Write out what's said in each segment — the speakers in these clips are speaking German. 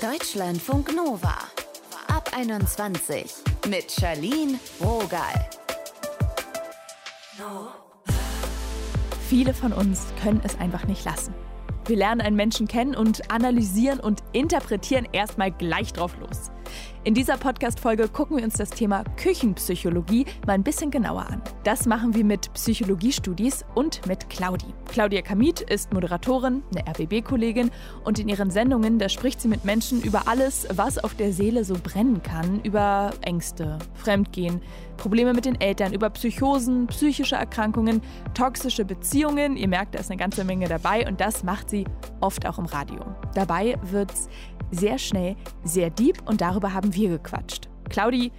Deutschlandfunk Nova. Ab 21 mit Charlene Rogal. Viele von uns können es einfach nicht lassen. Wir lernen einen Menschen kennen und analysieren und interpretieren erstmal gleich drauf los. In dieser Podcast-Folge gucken wir uns das Thema Küchenpsychologie mal ein bisschen genauer an. Das machen wir mit Psychologiestudis und mit Claudi. Claudia Kamit ist Moderatorin, eine RBB-Kollegin und in ihren Sendungen, da spricht sie mit Menschen über alles, was auf der Seele so brennen kann, über Ängste, Fremdgehen, Probleme mit den Eltern, über Psychosen, psychische Erkrankungen, toxische Beziehungen. Ihr merkt, da ist eine ganze Menge dabei und das macht sie oft auch im Radio. Dabei wird's sehr schnell, sehr deep und darüber haben wir gequatscht. Claudi,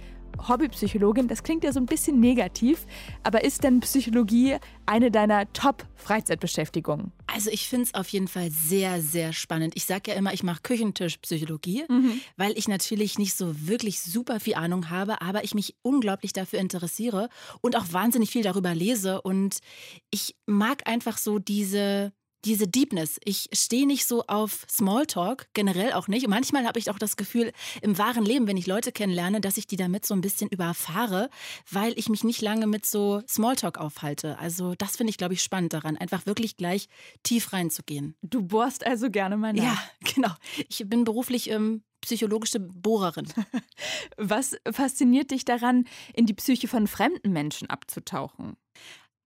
Hobbypsychologin, das klingt ja so ein bisschen negativ, aber ist denn Psychologie eine deiner Top-Freizeitbeschäftigungen? Also ich finde es auf jeden Fall sehr, sehr spannend. Ich sage ja immer, ich mache Küchentischpsychologie, mhm. weil ich natürlich nicht so wirklich super viel Ahnung habe, aber ich mich unglaublich dafür interessiere und auch wahnsinnig viel darüber lese. Und ich mag einfach so diese diese Deepness. Ich stehe nicht so auf Smalltalk, generell auch nicht. Und manchmal habe ich auch das Gefühl, im wahren Leben, wenn ich Leute kennenlerne, dass ich die damit so ein bisschen überfahre, weil ich mich nicht lange mit so Smalltalk aufhalte. Also das finde ich, glaube ich, spannend daran, einfach wirklich gleich tief reinzugehen. Du bohrst also gerne mal nach. Ja, genau. Ich bin beruflich ähm, psychologische Bohrerin. Was fasziniert dich daran, in die Psyche von fremden Menschen abzutauchen?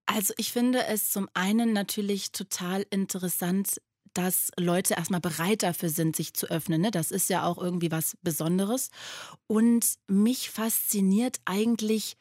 Also ich finde es zum einen natürlich total interessant, dass Leute erstmal bereit dafür sind, sich zu öffnen. Ne? Das ist ja auch irgendwie was Besonderes. Und mich fasziniert eigentlich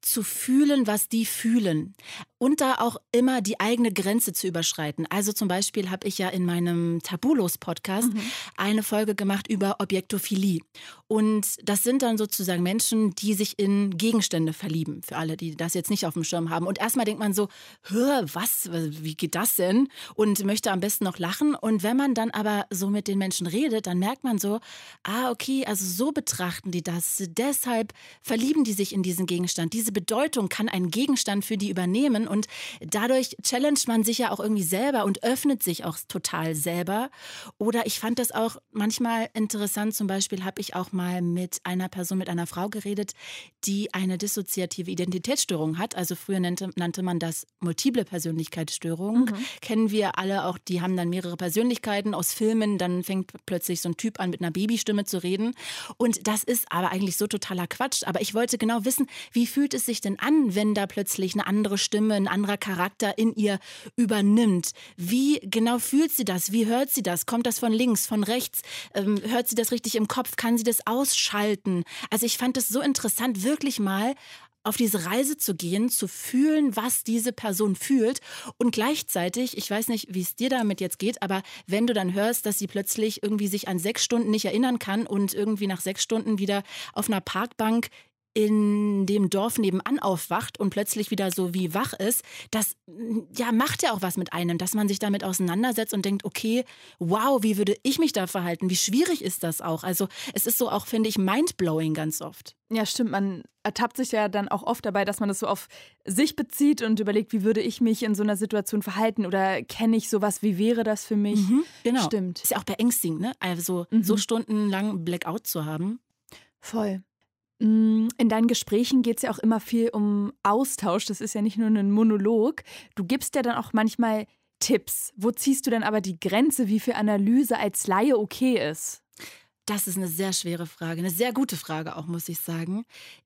zu fühlen, was die fühlen und da auch immer die eigene Grenze zu überschreiten. Also zum Beispiel habe ich ja in meinem Tabulos-Podcast mhm. eine Folge gemacht über Objektophilie. Und das sind dann sozusagen Menschen, die sich in Gegenstände verlieben, für alle, die das jetzt nicht auf dem Schirm haben. Und erstmal denkt man so, was, wie geht das denn? Und möchte am besten noch lachen. Und wenn man dann aber so mit den Menschen redet, dann merkt man so, ah, okay, also so betrachten die das. Deshalb verlieben die sich in diesen Gegenstand. Diese Bedeutung kann ein Gegenstand für die übernehmen und dadurch challenged man sich ja auch irgendwie selber und öffnet sich auch total selber. Oder ich fand das auch manchmal interessant. Zum Beispiel habe ich auch mal mit einer Person, mit einer Frau geredet, die eine dissoziative Identitätsstörung hat. Also früher nannte, nannte man das multiple Persönlichkeitsstörung. Mhm. Kennen wir alle auch, die haben dann mehrere Persönlichkeiten aus Filmen. Dann fängt plötzlich so ein Typ an, mit einer Babystimme zu reden. Und das ist aber eigentlich so totaler Quatsch. Aber ich wollte genau wissen, wie fühlt es sich denn an, wenn da plötzlich eine andere Stimme, ein anderer Charakter in ihr übernimmt. Wie genau fühlt sie das? Wie hört sie das? Kommt das von links, von rechts? Ähm, hört sie das richtig im Kopf? Kann sie das ausschalten? Also ich fand es so interessant, wirklich mal auf diese Reise zu gehen, zu fühlen, was diese Person fühlt und gleichzeitig, ich weiß nicht, wie es dir damit jetzt geht, aber wenn du dann hörst, dass sie plötzlich irgendwie sich an sechs Stunden nicht erinnern kann und irgendwie nach sechs Stunden wieder auf einer Parkbank in dem Dorf nebenan aufwacht und plötzlich wieder so wie wach ist, das ja macht ja auch was mit einem, dass man sich damit auseinandersetzt und denkt, okay, wow, wie würde ich mich da verhalten? Wie schwierig ist das auch? Also es ist so auch, finde ich, mindblowing ganz oft. Ja, stimmt. Man ertappt sich ja dann auch oft dabei, dass man das so auf sich bezieht und überlegt, wie würde ich mich in so einer Situation verhalten oder kenne ich sowas, wie wäre das für mich? Mhm, genau. Stimmt. Ist ja auch beängstigend, ne? Also mhm. so stundenlang Blackout zu haben. Voll. Mm, in deinen Gesprächen geht es ja auch immer viel um Austausch. Das ist ja nicht nur ein Monolog. Du gibst ja dann auch manchmal Tipps. Wo ziehst du denn aber die Grenze, wie viel Analyse als Laie okay ist? Das ist eine sehr schwere Frage, eine sehr gute Frage auch, muss ich sagen.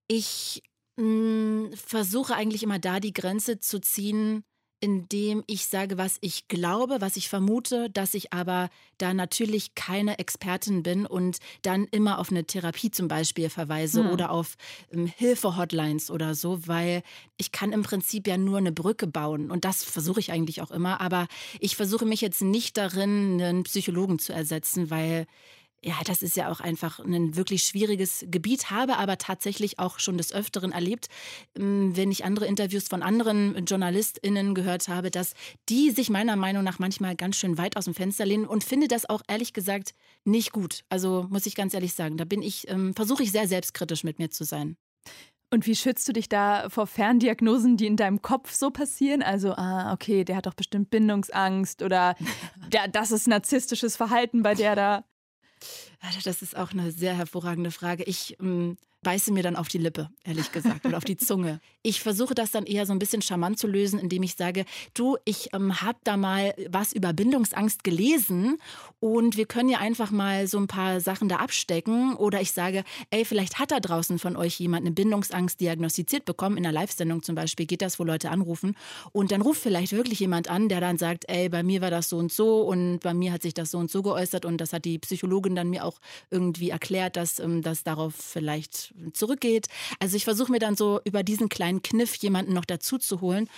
Ich mh, mm, versuche eigentlich immer da die Grenze zu ziehen, indem ich sage, was ich glaube, was ich vermute, dass ich aber da natürlich keine Expertin bin und dann immer auf eine Therapie zum Beispiel verweise hm. oder auf ähm, Hilfe-Hotlines oder so, weil ich kann im Prinzip ja nur eine Brücke bauen und das versuche ich eigentlich auch immer, aber ich versuche mich jetzt nicht darin, einen Psychologen zu ersetzen, weil ja, das ist ja auch einfach ein wirklich schwieriges Gebiet, habe aber tatsächlich auch schon des Öfteren erlebt, ähm, wenn ich andere Interviews von anderen JournalistInnen gehört habe, dass die sich meiner Meinung nach manchmal ganz schön weit aus dem Fenster lehnen und finde das auch ehrlich gesagt nicht gut. Also muss ich ganz ehrlich sagen, da bin ich, ähm, versuche ich sehr selbstkritisch mit mir zu sein. Und wie schützt du dich da vor Ferndiagnosen, die in deinem Kopf so passieren? Also, ah, okay, der hat doch bestimmt Bindungsangst oder der, das ist narzisstisches Verhalten bei der da. Das ist auch eine sehr hervorragende Frage. Ich ähm, beiße mir dann auf die Lippe, ehrlich gesagt, oder auf die Zunge. Ich versuche das dann eher so ein bisschen charmant zu lösen, indem ich sage, du, ich ähm, habe da mal was über Bindungsangst gelesen und wir können ja einfach mal so ein paar Sachen da abstecken. Oder ich sage, ey, vielleicht hat da draußen von euch jemand eine Bindungsangst diagnostiziert bekommen, in einer Live-Sendung zum Beispiel geht das, wo Leute anrufen. Und dann ruft vielleicht wirklich jemand an, der dann sagt, ey, bei mir war das so und so und bei mir hat sich das so und so geäußert und das hat die Psychologin dann mir auch irgendwie erklärt, dass ähm, das darauf vielleicht zurückgeht. Also ich versuche mir dann so über diesen kleinen Kniff jemanden noch dazu zu holen.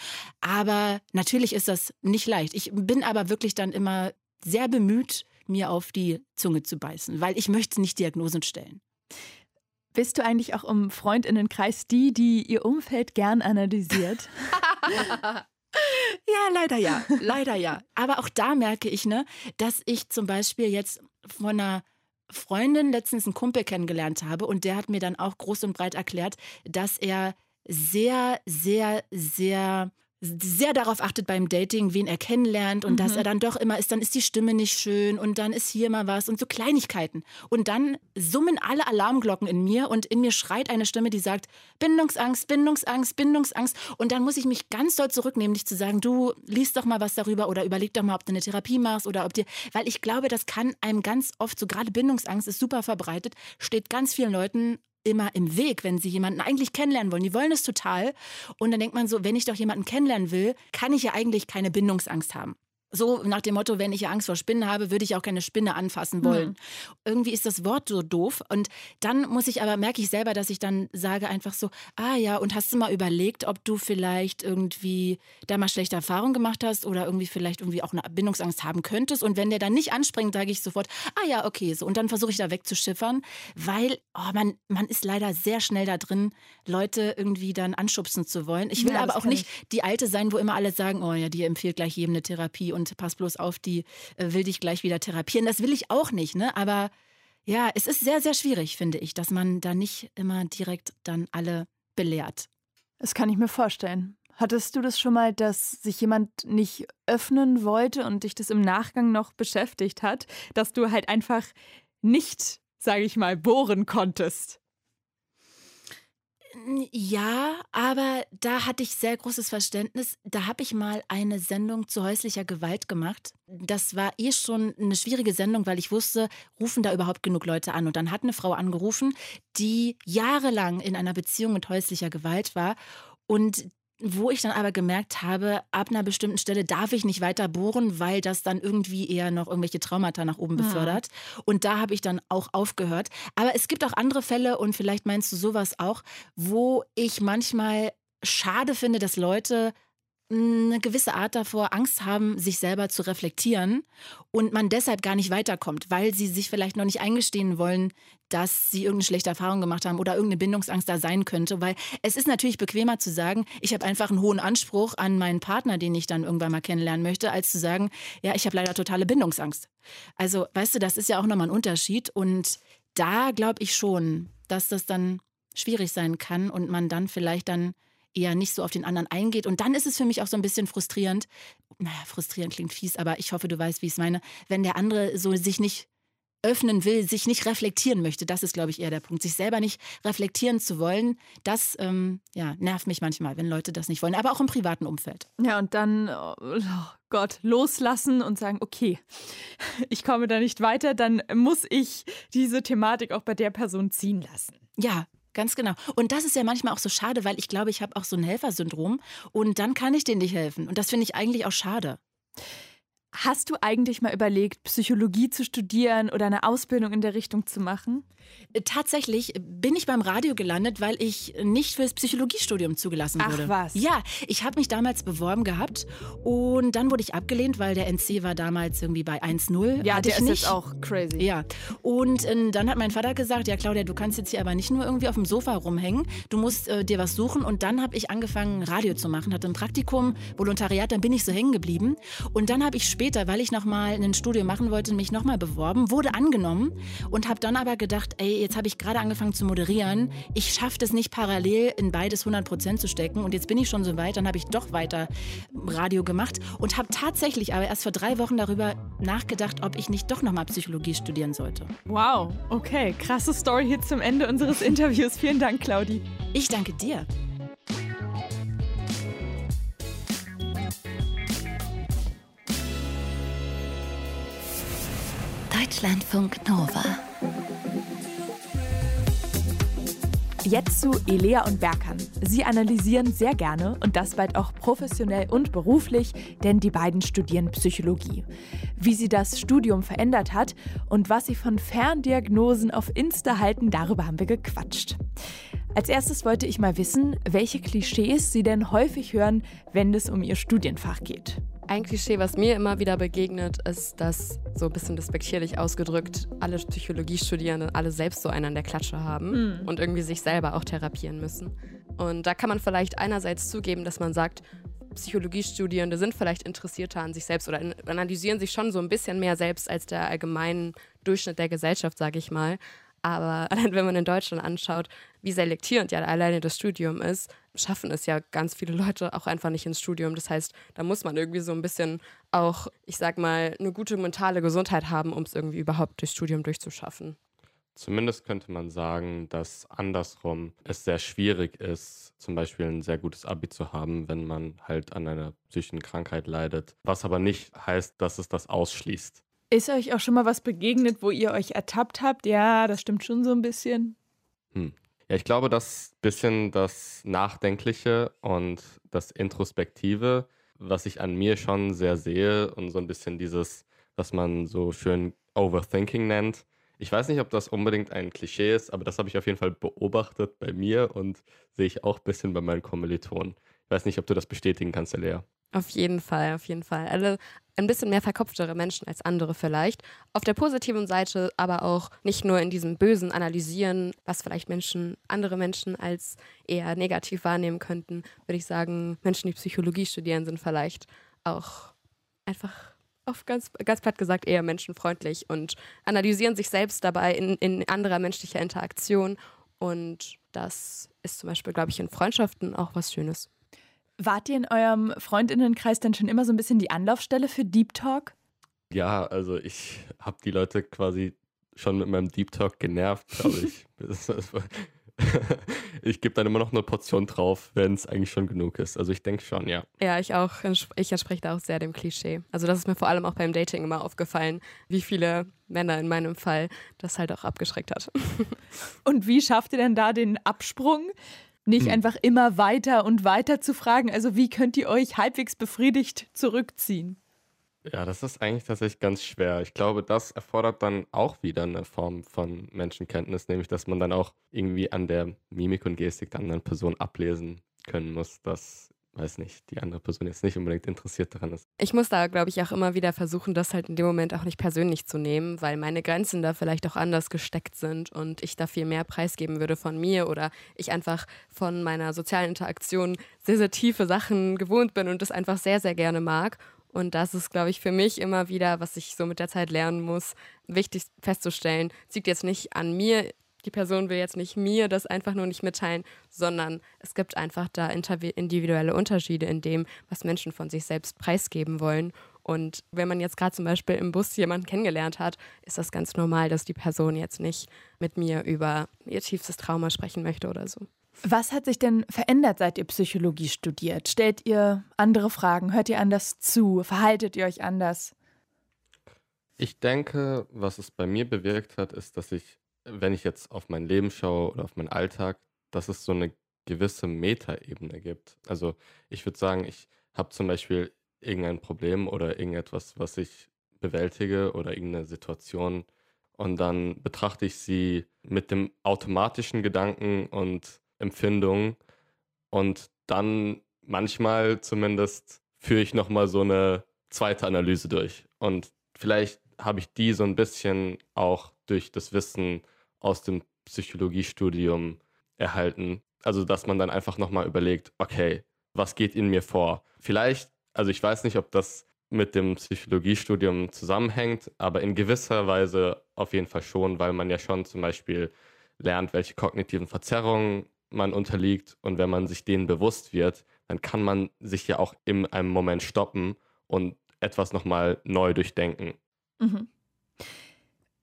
Aber natürlich ist das nicht leicht. Ich bin aber wirklich dann immer sehr bemüht, mir auf die Zunge zu beißen, weil ich möchte nicht Diagnosen stellen. Bist du eigentlich auch im Freundinnenkreis die, die ihr Umfeld gern analysiert? Ja, leider ja, leider ja. Aber auch da merke ich, ne, dass ich zum Beispiel jetzt von einer Freundin letztens einen Kumpel kennengelernt habe und der hat mir dann auch groß und breit erklärt, dass er sehr, sehr, sehr sehr darauf achtet beim Dating, wen er kennenlernt und mhm. dass er dann doch immer ist, dann ist die Stimme nicht schön und dann ist hier mal was und so Kleinigkeiten. Und dann summen alle Alarmglocken in mir und in mir schreit eine Stimme, die sagt, Bindungsangst, Bindungsangst, Bindungsangst. Und dann muss ich mich ganz doll zurücknehmen, nicht zu sagen, du liest doch mal was darüber oder überleg doch mal, ob du eine Therapie machst oder ob dir, weil ich glaube, das kann einem ganz oft, so gerade Bindungsangst ist super verbreitet, steht ganz vielen Leuten immer im Weg, wenn sie jemanden eigentlich kennenlernen wollen. Die wollen es total. Und dann denkt man so, wenn ich doch jemanden kennenlernen will, kann ich ja eigentlich keine Bindungsangst haben. So nach dem Motto, wenn ich Angst vor Spinnen habe, würde ich auch keine Spinne anfassen wollen. Mhm. Irgendwie ist das Wort so doof. Und dann muss ich aber, merke ich selber, dass ich dann sage einfach so, ah ja, und hast du mal überlegt, ob du vielleicht irgendwie da mal schlechte Erfahrungen gemacht hast oder irgendwie vielleicht irgendwie auch eine Bindungsangst haben könntest. Und wenn der dann nicht anspringt, sage ich sofort, ah ja, okay, so. Und dann versuche ich da wegzuschiffern, weil oh, man, man ist leider sehr schnell da drin, Leute irgendwie dann anschubsen zu wollen. Ich will ja, aber auch nicht ich. die Alte sein, wo immer alle sagen, oh ja, die empfiehlt gleich jedem eine Therapie und pass bloß auf, die äh, will dich gleich wieder therapieren. Das will ich auch nicht, ne? Aber ja, es ist sehr, sehr schwierig, finde ich, dass man da nicht immer direkt dann alle belehrt. Das kann ich mir vorstellen. Hattest du das schon mal, dass sich jemand nicht öffnen wollte und dich das im Nachgang noch beschäftigt hat, dass du halt einfach nicht, sage ich mal, bohren konntest? Ja, aber da hatte ich sehr großes Verständnis. Da habe ich mal eine Sendung zu häuslicher Gewalt gemacht. Das war eh schon eine schwierige Sendung, weil ich wusste, rufen da überhaupt genug Leute an. Und dann hat eine Frau angerufen, die jahrelang in einer Beziehung mit häuslicher Gewalt war und wo ich dann aber gemerkt habe, ab einer bestimmten Stelle darf ich nicht weiter bohren, weil das dann irgendwie eher noch irgendwelche Traumata nach oben befördert. Ja. Und da habe ich dann auch aufgehört. Aber es gibt auch andere Fälle, und vielleicht meinst du sowas auch, wo ich manchmal schade finde, dass Leute eine gewisse Art davor Angst haben, sich selber zu reflektieren und man deshalb gar nicht weiterkommt, weil sie sich vielleicht noch nicht eingestehen wollen, dass sie irgendeine schlechte Erfahrung gemacht haben oder irgendeine Bindungsangst da sein könnte, weil es ist natürlich bequemer zu sagen, ich habe einfach einen hohen Anspruch an meinen Partner, den ich dann irgendwann mal kennenlernen möchte, als zu sagen, ja, ich habe leider totale Bindungsangst. Also, weißt du, das ist ja auch nochmal ein Unterschied und da glaube ich schon, dass das dann schwierig sein kann und man dann vielleicht dann eher nicht so auf den anderen eingeht. Und dann ist es für mich auch so ein bisschen frustrierend. Naja, frustrierend klingt fies, aber ich hoffe, du weißt, wie ich es meine. Wenn der andere so sich nicht öffnen will, sich nicht reflektieren möchte, das ist, glaube ich, eher der Punkt. Sich selber nicht reflektieren zu wollen, das ähm, ja, nervt mich manchmal, wenn Leute das nicht wollen, aber auch im privaten Umfeld. Ja, und dann, oh Gott, loslassen und sagen, okay, ich komme da nicht weiter, dann muss ich diese Thematik auch bei der Person ziehen lassen. Ja, Ganz genau. Und das ist ja manchmal auch so schade, weil ich glaube, ich habe auch so ein Helfersyndrom und dann kann ich denen nicht helfen. Und das finde ich eigentlich auch schade. Hast du eigentlich mal überlegt, Psychologie zu studieren oder eine Ausbildung in der Richtung zu machen? Äh, tatsächlich bin ich beim Radio gelandet, weil ich nicht fürs Psychologiestudium zugelassen wurde. Ach was? Ja, ich habe mich damals beworben gehabt und dann wurde ich abgelehnt, weil der NC war damals irgendwie bei 1-0. Ja, Hatte der ich ist nicht. jetzt auch crazy. Ja, und äh, dann hat mein Vater gesagt, ja Claudia, du kannst jetzt hier aber nicht nur irgendwie auf dem Sofa rumhängen, du musst äh, dir was suchen und dann habe ich angefangen Radio zu machen, hatte ein Praktikum, Volontariat, dann bin ich so hängen geblieben und dann habe ich später später, weil ich nochmal ein Studium machen wollte, mich nochmal beworben, wurde angenommen und habe dann aber gedacht, ey, jetzt habe ich gerade angefangen zu moderieren. Ich schaffe das nicht parallel in beides 100 Prozent zu stecken. Und jetzt bin ich schon so weit, dann habe ich doch weiter Radio gemacht und habe tatsächlich aber erst vor drei Wochen darüber nachgedacht, ob ich nicht doch nochmal Psychologie studieren sollte. Wow, okay, krasse Story hier zum Ende unseres Interviews. Vielen Dank, Claudi. Ich danke dir. Deutschlandfunk Nova. Jetzt zu Elea und Berkan. Sie analysieren sehr gerne und das bald auch professionell und beruflich, denn die beiden studieren Psychologie. Wie sie das Studium verändert hat und was sie von Ferndiagnosen auf Insta halten, darüber haben wir gequatscht. Als erstes wollte ich mal wissen, welche Klischees sie denn häufig hören, wenn es um ihr Studienfach geht. Ein Klischee, was mir immer wieder begegnet, ist, dass so ein bisschen despektierlich ausgedrückt alle Psychologiestudierenden alle selbst so einen an der Klatsche haben mhm. und irgendwie sich selber auch therapieren müssen. Und da kann man vielleicht einerseits zugeben, dass man sagt, Psychologiestudierende sind vielleicht interessierter an sich selbst oder analysieren sich schon so ein bisschen mehr selbst als der allgemeine Durchschnitt der Gesellschaft, sage ich mal. Aber wenn man in Deutschland anschaut, wie selektierend ja alleine das Studium ist, schaffen es ja ganz viele Leute auch einfach nicht ins Studium. Das heißt, da muss man irgendwie so ein bisschen auch, ich sag mal, eine gute mentale Gesundheit haben, um es irgendwie überhaupt durchs Studium durchzuschaffen. Zumindest könnte man sagen, dass andersrum es sehr schwierig ist, zum Beispiel ein sehr gutes Abi zu haben, wenn man halt an einer psychischen Krankheit leidet. Was aber nicht heißt, dass es das ausschließt. Ist euch auch schon mal was begegnet, wo ihr euch ertappt habt? Ja, das stimmt schon so ein bisschen. Hm. Ja, ich glaube, dass bisschen das Nachdenkliche und das Introspektive, was ich an mir schon sehr sehe und so ein bisschen dieses, was man so schön Overthinking nennt. Ich weiß nicht, ob das unbedingt ein Klischee ist, aber das habe ich auf jeden Fall beobachtet bei mir und sehe ich auch ein bisschen bei meinen Kommilitonen. Ich weiß nicht, ob du das bestätigen kannst, Lea. Auf jeden Fall, auf jeden Fall. Alle ein bisschen mehr verkopftere Menschen als andere vielleicht. Auf der positiven Seite aber auch nicht nur in diesem bösen Analysieren, was vielleicht Menschen, andere Menschen als eher negativ wahrnehmen könnten, würde ich sagen, Menschen, die Psychologie studieren, sind vielleicht auch einfach auf ganz, ganz platt gesagt eher menschenfreundlich und analysieren sich selbst dabei in, in anderer menschlicher Interaktion. Und das ist zum Beispiel, glaube ich, in Freundschaften auch was Schönes. Wart ihr in eurem Freundinnenkreis denn schon immer so ein bisschen die Anlaufstelle für Deep Talk? Ja, also ich habe die Leute quasi schon mit meinem Deep Talk genervt, glaube ich. ich gebe dann immer noch eine Portion drauf, wenn es eigentlich schon genug ist. Also ich denke schon, ja. Ja, ich auch. Ich entspreche da auch sehr dem Klischee. Also das ist mir vor allem auch beim Dating immer aufgefallen, wie viele Männer in meinem Fall das halt auch abgeschreckt hat. Und wie schafft ihr denn da den Absprung? Nicht hm. einfach immer weiter und weiter zu fragen. Also wie könnt ihr euch halbwegs befriedigt zurückziehen? Ja, das ist eigentlich tatsächlich ganz schwer. Ich glaube, das erfordert dann auch wieder eine Form von Menschenkenntnis, nämlich dass man dann auch irgendwie an der Mimik und Gestik der anderen Person ablesen können muss, dass weiß nicht, die andere Person jetzt nicht unbedingt interessiert daran ist. Ich muss da, glaube ich, auch immer wieder versuchen, das halt in dem Moment auch nicht persönlich zu nehmen, weil meine Grenzen da vielleicht auch anders gesteckt sind und ich da viel mehr preisgeben würde von mir oder ich einfach von meiner sozialen Interaktion sehr, sehr tiefe Sachen gewohnt bin und das einfach sehr, sehr gerne mag. Und das ist, glaube ich, für mich immer wieder, was ich so mit der Zeit lernen muss, wichtig festzustellen, es liegt jetzt nicht an mir die Person will jetzt nicht mir das einfach nur nicht mitteilen, sondern es gibt einfach da individuelle Unterschiede in dem, was Menschen von sich selbst preisgeben wollen. Und wenn man jetzt gerade zum Beispiel im Bus jemanden kennengelernt hat, ist das ganz normal, dass die Person jetzt nicht mit mir über ihr tiefstes Trauma sprechen möchte oder so. Was hat sich denn verändert, seit ihr Psychologie studiert? Stellt ihr andere Fragen? Hört ihr anders zu? Verhaltet ihr euch anders? Ich denke, was es bei mir bewirkt hat, ist, dass ich wenn ich jetzt auf mein Leben schaue oder auf meinen Alltag, dass es so eine gewisse Metaebene gibt. Also ich würde sagen, ich habe zum Beispiel irgendein Problem oder irgendetwas, was ich bewältige oder irgendeine Situation und dann betrachte ich sie mit dem automatischen Gedanken und Empfindung und dann manchmal zumindest führe ich nochmal so eine zweite Analyse durch und vielleicht habe ich die so ein bisschen auch durch das Wissen aus dem Psychologiestudium erhalten. Also, dass man dann einfach nochmal überlegt, okay, was geht in mir vor? Vielleicht, also ich weiß nicht, ob das mit dem Psychologiestudium zusammenhängt, aber in gewisser Weise auf jeden Fall schon, weil man ja schon zum Beispiel lernt, welche kognitiven Verzerrungen man unterliegt und wenn man sich denen bewusst wird, dann kann man sich ja auch in einem Moment stoppen und etwas nochmal neu durchdenken. Mhm.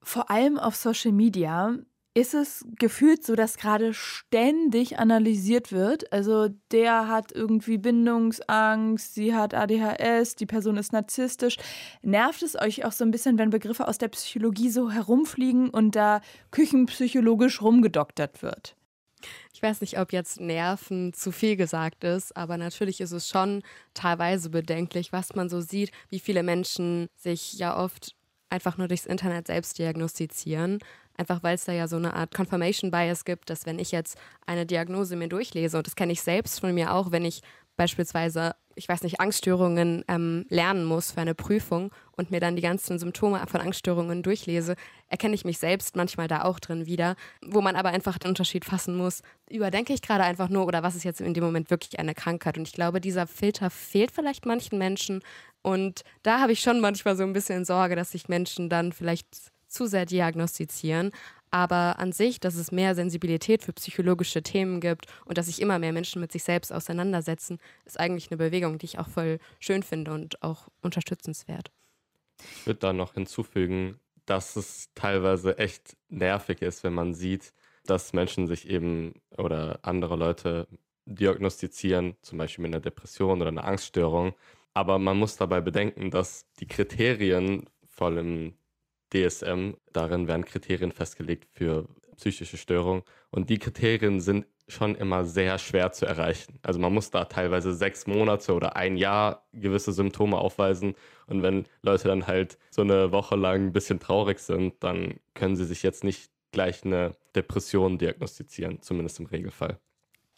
Vor allem auf Social Media ist es gefühlt so, dass gerade ständig analysiert wird. Also der hat irgendwie Bindungsangst, sie hat ADHS, die Person ist narzisstisch. Nervt es euch auch so ein bisschen, wenn Begriffe aus der Psychologie so herumfliegen und da küchenpsychologisch rumgedoktert wird? Ich weiß nicht, ob jetzt Nerven zu viel gesagt ist, aber natürlich ist es schon teilweise bedenklich, was man so sieht, wie viele Menschen sich ja oft einfach nur durchs Internet selbst diagnostizieren Einfach weil es da ja so eine Art Confirmation Bias gibt, dass wenn ich jetzt eine Diagnose mir durchlese, und das kenne ich selbst von mir auch, wenn ich beispielsweise, ich weiß nicht, Angststörungen ähm, lernen muss für eine Prüfung und mir dann die ganzen Symptome von Angststörungen durchlese, erkenne ich mich selbst manchmal da auch drin wieder, wo man aber einfach den Unterschied fassen muss. Überdenke ich gerade einfach nur oder was ist jetzt in dem Moment wirklich eine Krankheit? Und ich glaube, dieser Filter fehlt vielleicht manchen Menschen. Und da habe ich schon manchmal so ein bisschen Sorge, dass sich Menschen dann vielleicht zu sehr diagnostizieren. Aber an sich, dass es mehr Sensibilität für psychologische Themen gibt und dass sich immer mehr Menschen mit sich selbst auseinandersetzen, ist eigentlich eine Bewegung, die ich auch voll schön finde und auch unterstützenswert. Ich würde da noch hinzufügen, dass es teilweise echt nervig ist, wenn man sieht, dass Menschen sich eben oder andere Leute diagnostizieren, zum Beispiel mit einer Depression oder einer Angststörung. Aber man muss dabei bedenken, dass die Kriterien, vor allem DSM. Darin werden Kriterien festgelegt für psychische Störungen. Und die Kriterien sind schon immer sehr schwer zu erreichen. Also man muss da teilweise sechs Monate oder ein Jahr gewisse Symptome aufweisen. Und wenn Leute dann halt so eine Woche lang ein bisschen traurig sind, dann können sie sich jetzt nicht gleich eine Depression diagnostizieren, zumindest im Regelfall.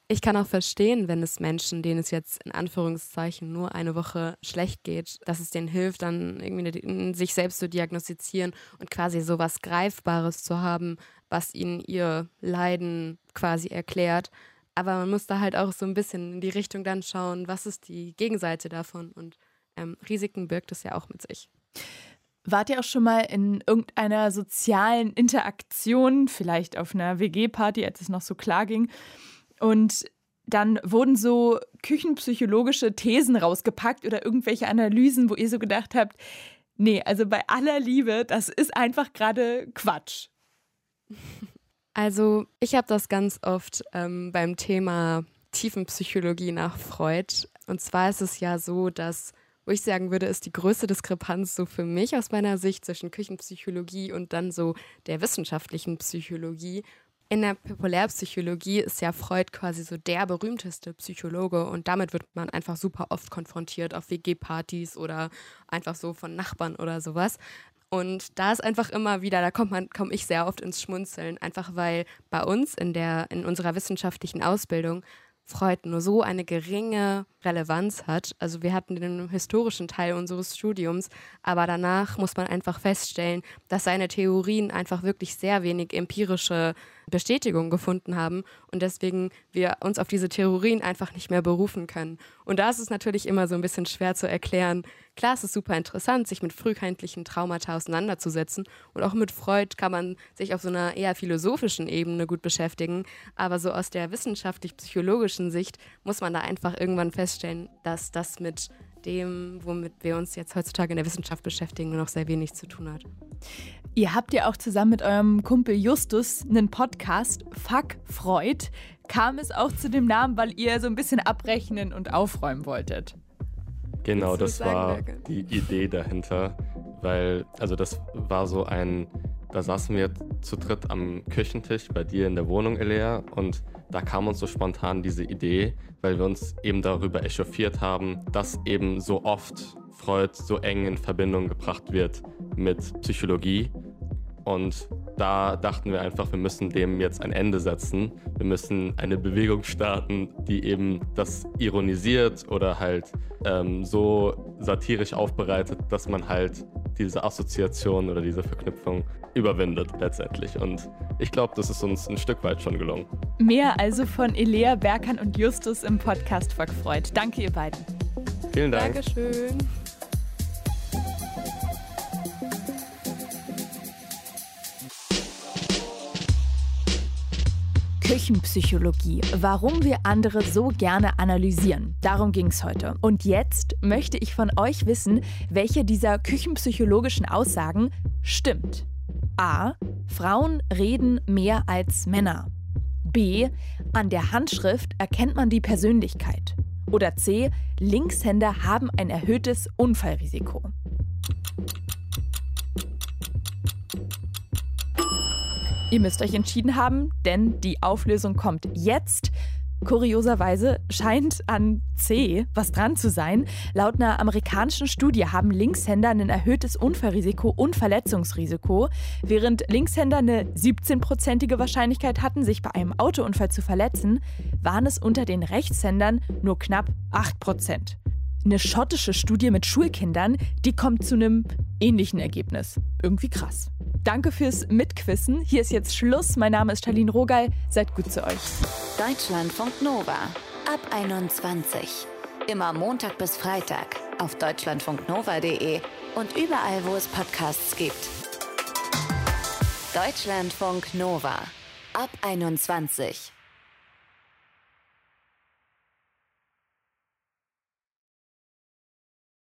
Ich kann auch verstehen, wenn es Menschen, denen es jetzt in Anführungszeichen nur eine Woche schlecht geht, dass es denen hilft, dann irgendwie sich selbst zu diagnostizieren und quasi so was Greifbares zu haben, was ihnen ihr Leiden quasi erklärt. Aber man muss da halt auch so ein bisschen in die Richtung dann schauen, was ist die Gegenseite davon und ähm, Risiken birgt es ja auch mit sich. Wart ihr auch schon mal in irgendeiner sozialen Interaktion, vielleicht auf einer WG-Party, als es noch so klar ging, und dann wurden so küchenpsychologische Thesen rausgepackt oder irgendwelche Analysen, wo ihr so gedacht habt, nee, also bei aller Liebe, das ist einfach gerade Quatsch. Also ich habe das ganz oft ähm, beim Thema Tiefenpsychologie nach Freud. Und zwar ist es ja so, dass, wo ich sagen würde, ist die größte Diskrepanz so für mich aus meiner Sicht zwischen Küchenpsychologie und dann so der wissenschaftlichen Psychologie. In der Populärpsychologie ist ja Freud quasi so der berühmteste Psychologe und damit wird man einfach super oft konfrontiert auf WG-Partys oder einfach so von Nachbarn oder sowas. Und da ist einfach immer wieder, da kommt man, komme ich sehr oft ins Schmunzeln, einfach weil bei uns in der, in unserer wissenschaftlichen Ausbildung Freud nur so eine geringe Relevanz hat. Also wir hatten den historischen Teil unseres Studiums, aber danach muss man einfach feststellen, dass seine Theorien einfach wirklich sehr wenig empirische Bestätigung gefunden haben und deswegen wir uns auf diese Theorien einfach nicht mehr berufen können. Und da ist es natürlich immer so ein bisschen schwer zu erklären. Klar, es ist super interessant, sich mit frühkindlichen Traumata auseinanderzusetzen und auch mit Freud kann man sich auf so einer eher philosophischen Ebene gut beschäftigen, aber so aus der wissenschaftlich-psychologischen Sicht muss man da einfach irgendwann feststellen, dass das mit dem, womit wir uns jetzt heutzutage in der Wissenschaft beschäftigen, nur noch sehr wenig zu tun hat. Ihr habt ja auch zusammen mit eurem Kumpel Justus einen Podcast, Fuck Freud. Kam es auch zu dem Namen, weil ihr so ein bisschen abrechnen und aufräumen wolltet? Genau, das war die Idee dahinter, weil, also das war so ein, da saßen wir zu dritt am Küchentisch bei dir in der Wohnung, Elea, und da kam uns so spontan diese Idee, weil wir uns eben darüber echauffiert haben, dass eben so oft Freud so eng in Verbindung gebracht wird mit Psychologie. Und da dachten wir einfach, wir müssen dem jetzt ein Ende setzen. Wir müssen eine Bewegung starten, die eben das ironisiert oder halt ähm, so satirisch aufbereitet, dass man halt diese Assoziation oder diese Verknüpfung überwindet letztendlich. Und ich glaube, das ist uns ein Stück weit schon gelungen. Mehr also von Elea Berkan und Justus im Podcast Vergfreut. Danke ihr beiden. Vielen Dank. Dankeschön. Küchenpsychologie, warum wir andere so gerne analysieren. Darum ging es heute. Und jetzt möchte ich von euch wissen, welche dieser küchenpsychologischen Aussagen stimmt. A. Frauen reden mehr als Männer. B. An der Handschrift erkennt man die Persönlichkeit. Oder C. Linkshänder haben ein erhöhtes Unfallrisiko. Ihr müsst euch entschieden haben, denn die Auflösung kommt jetzt. Kurioserweise scheint an C was dran zu sein. Laut einer amerikanischen Studie haben Linkshänder ein erhöhtes Unfallrisiko und Verletzungsrisiko, während Linkshänder eine 17-prozentige Wahrscheinlichkeit hatten, sich bei einem Autounfall zu verletzen, waren es unter den Rechtshändern nur knapp 8 Prozent. Eine schottische Studie mit Schulkindern, die kommt zu einem ähnlichen Ergebnis. Irgendwie krass. Danke fürs Mitquissen. Hier ist jetzt Schluss. Mein Name ist Charlene Rogal. Seid gut zu euch. Deutschlandfunk Nova ab 21. Immer Montag bis Freitag auf deutschlandfunknova.de und überall, wo es Podcasts gibt. Deutschlandfunk Nova ab 21.